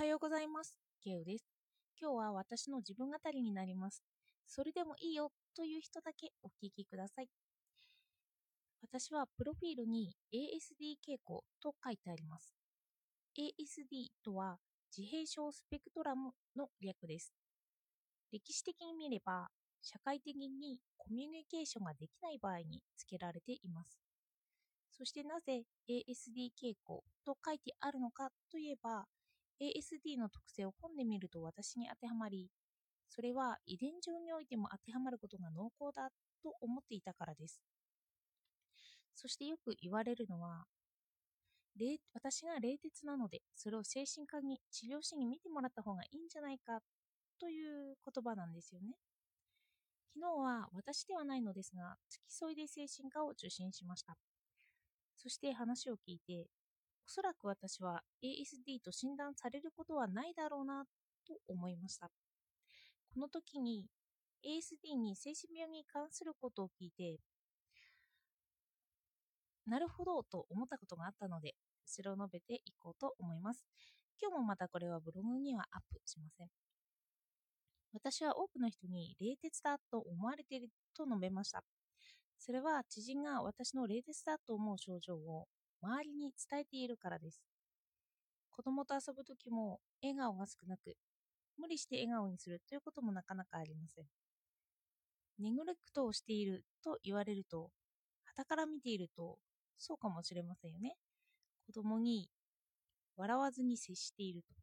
はようございます。ケウです。今日は私の自分語りになります。それでもいいよという人だけお聞きください。私はプロフィールに ASD 傾向と書いてあります。ASD とは自閉症スペクトラムの略です。歴史的に見れば、社会的にコミュニケーションができない場合に付けられています。そしてなぜ ASD 傾向と書いてあるのかといえば、ASD の特性を本で見ると私に当てはまり、それは遺伝上においても当てはまることが濃厚だと思っていたからです。そしてよく言われるのは、私が冷徹なので、それを精神科に治療師に見てもらった方がいいんじゃないかという言葉なんですよね。昨日は私ではないのですが、付き添いで精神科を受診しました。そして話を聞いて、おそらく私は ASD と診断されることはないだろうなと思いました。この時に ASD に精神病に関することを聞いて、なるほどと思ったことがあったので、それを述べていこうと思います。今日もまたこれはブログにはアップしません。私は多くの人に冷徹だと思われていると述べました。それは知人が私の冷徹だと思う症状を周りに伝えているからです。子供と遊ぶときも笑顔が少なく、無理して笑顔にするということもなかなかありません。ネグレクトをしていると言われると、傍から見ているとそうかもしれませんよね。子供に笑わずに接していると。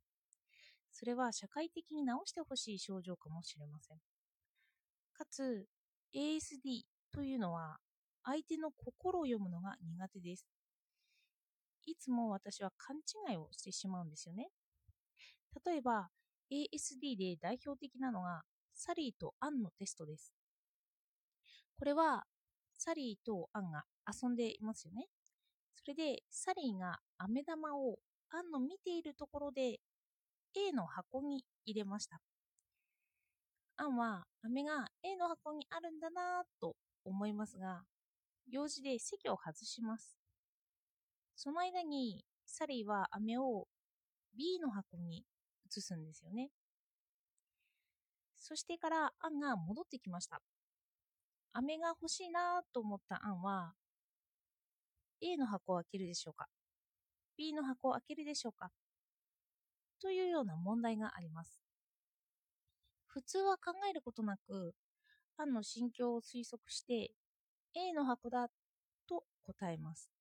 それは社会的に直してほしい症状かもしれません。かつ、ASD というのは相手の心を読むのが苦手です。いつも私は勘違いをしてしまうんですよね。例えば、ASD で代表的なのがサリーとアンのテストです。これはサリーとアンが遊んでいますよね。それでサリーが飴玉をアンの見ているところで A の箱に入れました。アンは飴が A の箱にあるんだなぁと思いますが、用事で席を外します。その間にサリーは飴を B の箱に移すんですよね。そしてからアンが戻ってきました。飴が欲しいなと思ったアンは A の箱を開けるでしょうか ?B の箱を開けるでしょうか？というような問題があります。普通は考えることなく、アンの心境を推測して A の箱だと答えます。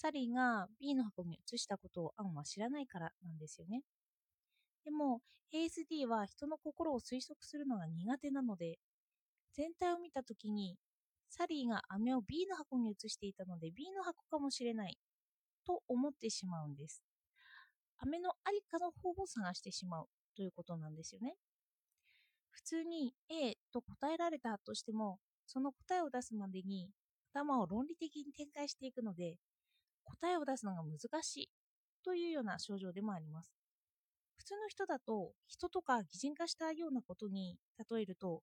サリーが B の箱に移したことをアンは知らないからなんですよね。でも ASD は人の心を推測するのが苦手なので、全体を見たときにサリーが飴を B の箱に移していたので B の箱かもしれないと思ってしまうんです。飴のありかの方を探してしまうということなんですよね。普通に A と答えられたとしても、その答えを出すまでに頭を論理的に展開していくので、答えを出すのが難しいというような症状でもあります。普通の人だと人とか擬人化したようなことに例えると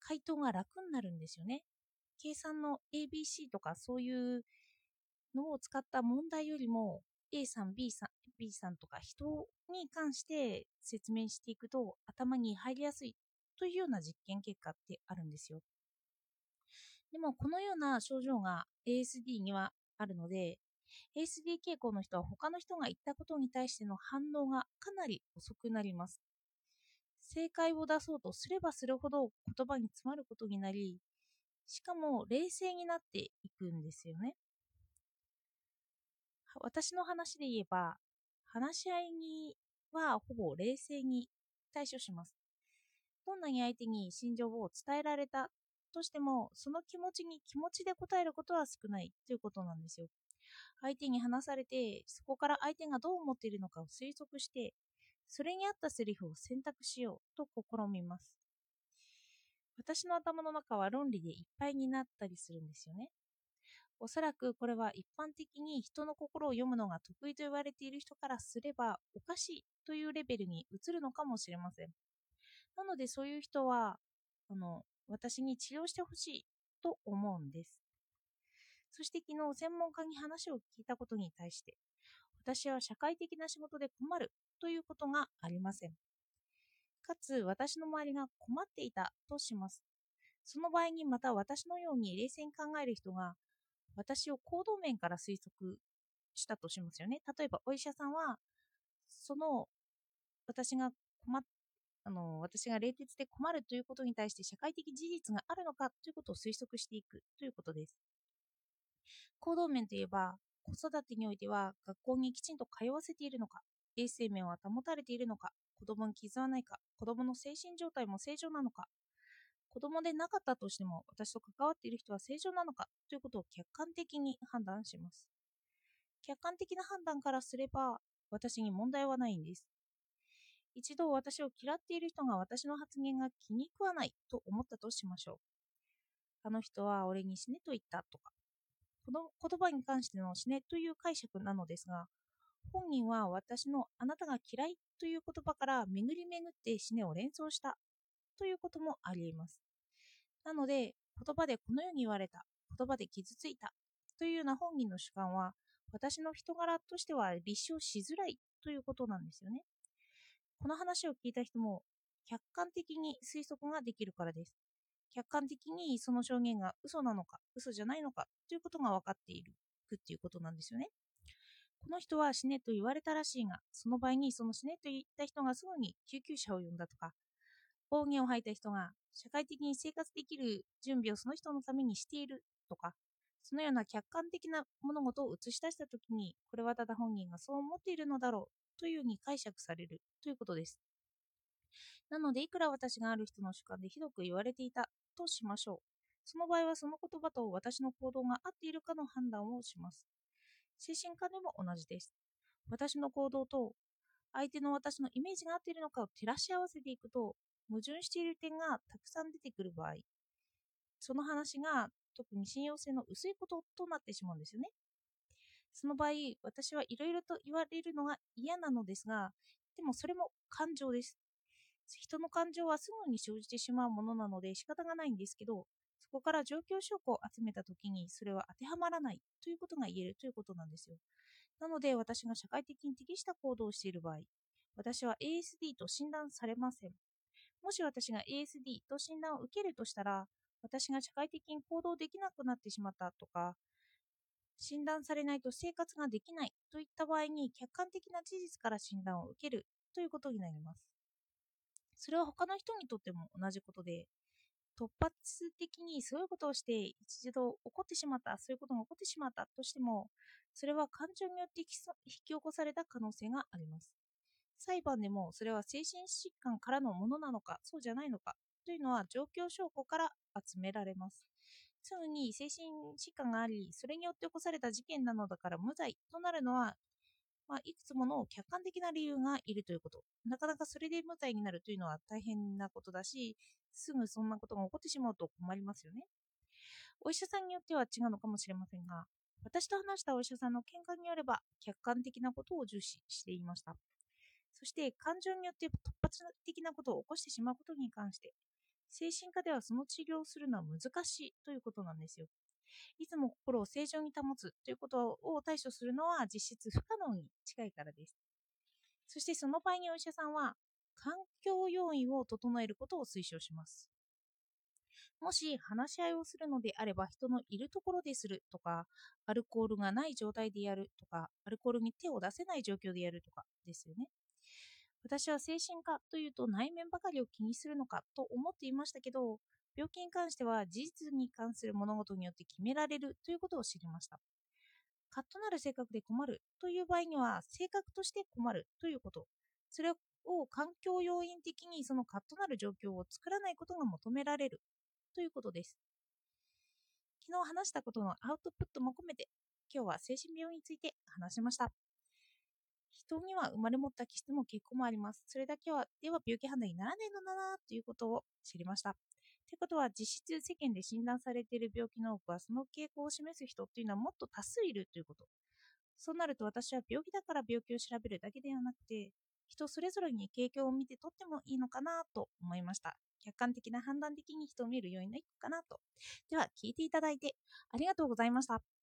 回答が楽になるんですよね。計算の ABC とかそういうのを使った問題よりも A さん B さん B さんとか人に関して説明していくと頭に入りやすいというような実験結果ってあるんですよ。でもこのような症状が ASD にはあるので ASD 傾向の人は他の人が言ったことに対しての反応がかなり遅くなります。正解を出そうとすればするほど言葉に詰まることになり、しかも冷静になっていくんですよね。私の話で言えば、話し合いにはほぼ冷静に対処します。どんなに相手に心情を伝えられたとしても、その気持ちに気持ちで答えることは少ないということなんですよ。相手に話されて、そこから相手がどう思っているのかを推測して、それに合ったセリフを選択しようと試みます。私の頭の中は論理でいっぱいになったりするんですよね。おそらくこれは一般的に人の心を読むのが得意と言われている人からすればおかしいというレベルに移るのかもしれません。なのでそういう人はあの私に治療してほしいと思うんです。そして昨日専門家に話を聞いたことに対して私は社会的な仕事で困るということがありません。かつ私の周りが困っていたとします。その場合にまた私のように冷静に考える人が私を行動面から推測したとしますよね。例えばお医者さんはその私が困っあの私が冷徹で困るということに対して社会的事実があるのかということを推測していくということです。行動面といえば子育てにおいては学校にきちんと通わせているのか衛生面は保たれているのか子供に傷はないか子供の精神状態も正常なのか子供でなかったとしても私と関わっている人は正常なのかということを客観的に判断します客観的な判断からすれば私に問題はないんです一度私を嫌っている人が私の発言が気に食わないと思ったとしましょう。あの人は俺に死ねと言ったとか、この言葉に関しての死ねという解釈なのですが、本人は私のあなたが嫌いという言葉から巡り巡って死ねを連想したということもあり得ます。なので、言葉でこのように言われた、言葉で傷ついたというような本人の主観は、私の人柄としては立証しづらいということなんですよね。この話を聞いた人も客観的に推測ができるからです。客観的にその証言が嘘なのか、嘘じゃないのかということが分かっているっていうことなんですよね。この人は死ねと言われたらしいが、その場合にその死ねと言った人がすぐに救急車を呼んだとか、暴言を吐いた人が社会的に生活できる準備をその人のためにしているとか、そのような客観的な物事を映し出したときに、これはただ本人がそう思っているのだろうというに解釈されるということです。なので、いくら私がある人の主観でひどく言われていたとしましょう。その場合はその言葉と私の行動が合っているかの判断をします。精神科でも同じです。私の行動と相手の私のイメージが合っているのかを照らし合わせていくと、矛盾している点がたくさん出てくる場合、その話が特に信用性の薄いこととなってしまうんですよね。その場合、私はいろいろと言われるのが嫌なのですが、でもそれも感情です。人の感情はすぐに生じてしまうものなので仕方がないんですけど、そこから状況証拠を集めたときにそれは当てはまらないということが言えるということなんですよ。なので私が社会的に適した行動をしている場合、私は ASD と診断されません。もし私が ASD と診断を受けるとしたら、私が社会的に行動できなくなってしまったとか、診断されないと生活ができないといった場合に客観的な事実から診断を受けるということになります。それは他の人にとっても同じことで、突発的にそういうことをして一度起こってしまった、そういうことが起こってしまったとしても、それは感情によって引き起こされた可能性があります。裁判でもそれは精神疾患からのものなのか、そうじゃないのかというのは状況証拠から集められます。すぐに精神疾患があり、それによって起こされた事件なのだから無罪となるのは、まあ、いくつもの客観的な理由がいるということ。なかなかそれで無罪になるというのは大変なことだし、すぐそんなことが起こってしまうと困りますよね。お医者さんによっては違うのかもしれませんが、私と話したお医者さんの見解によれば、客観的なことを重視していました。そして、感情によって突発的なことを起こしてしまうことに関して、精神科ではその治療をするのは難しいということなんですよ。いつも心を正常に保つということを対処するのは実質不可能に近いからです。そしてその場合にお医者さんは環境要因を整えることを推奨します。もし話し合いをするのであれば人のいるところでするとか、アルコールがない状態でやるとか、アルコールに手を出せない状況でやるとかですよね。私は精神科というと内面ばかりを気にするのかと思っていましたけど、病気に関しては事実に関する物事によって決められるということを知りました。カッとなる性格で困るという場合には、性格として困るということ。それを環境要因的にそのカッとなる状況を作らないことが求められるということです。昨日話したことのアウトプットも込めて、今日は精神病について話しました。人には生まれ持った気質も結構もあります。それだけはでは病気判断にならないのだなということを知りました。ということは実質世間で診断されている病気の多くはその傾向を示す人っていうのはもっと多数いるということ。そうなると私は病気だから病気を調べるだけではなくて人それぞれに傾向を見てとってもいいのかなと思いました。客観的な判断的に人を見るようになるかなと。では聞いていただいてありがとうございました。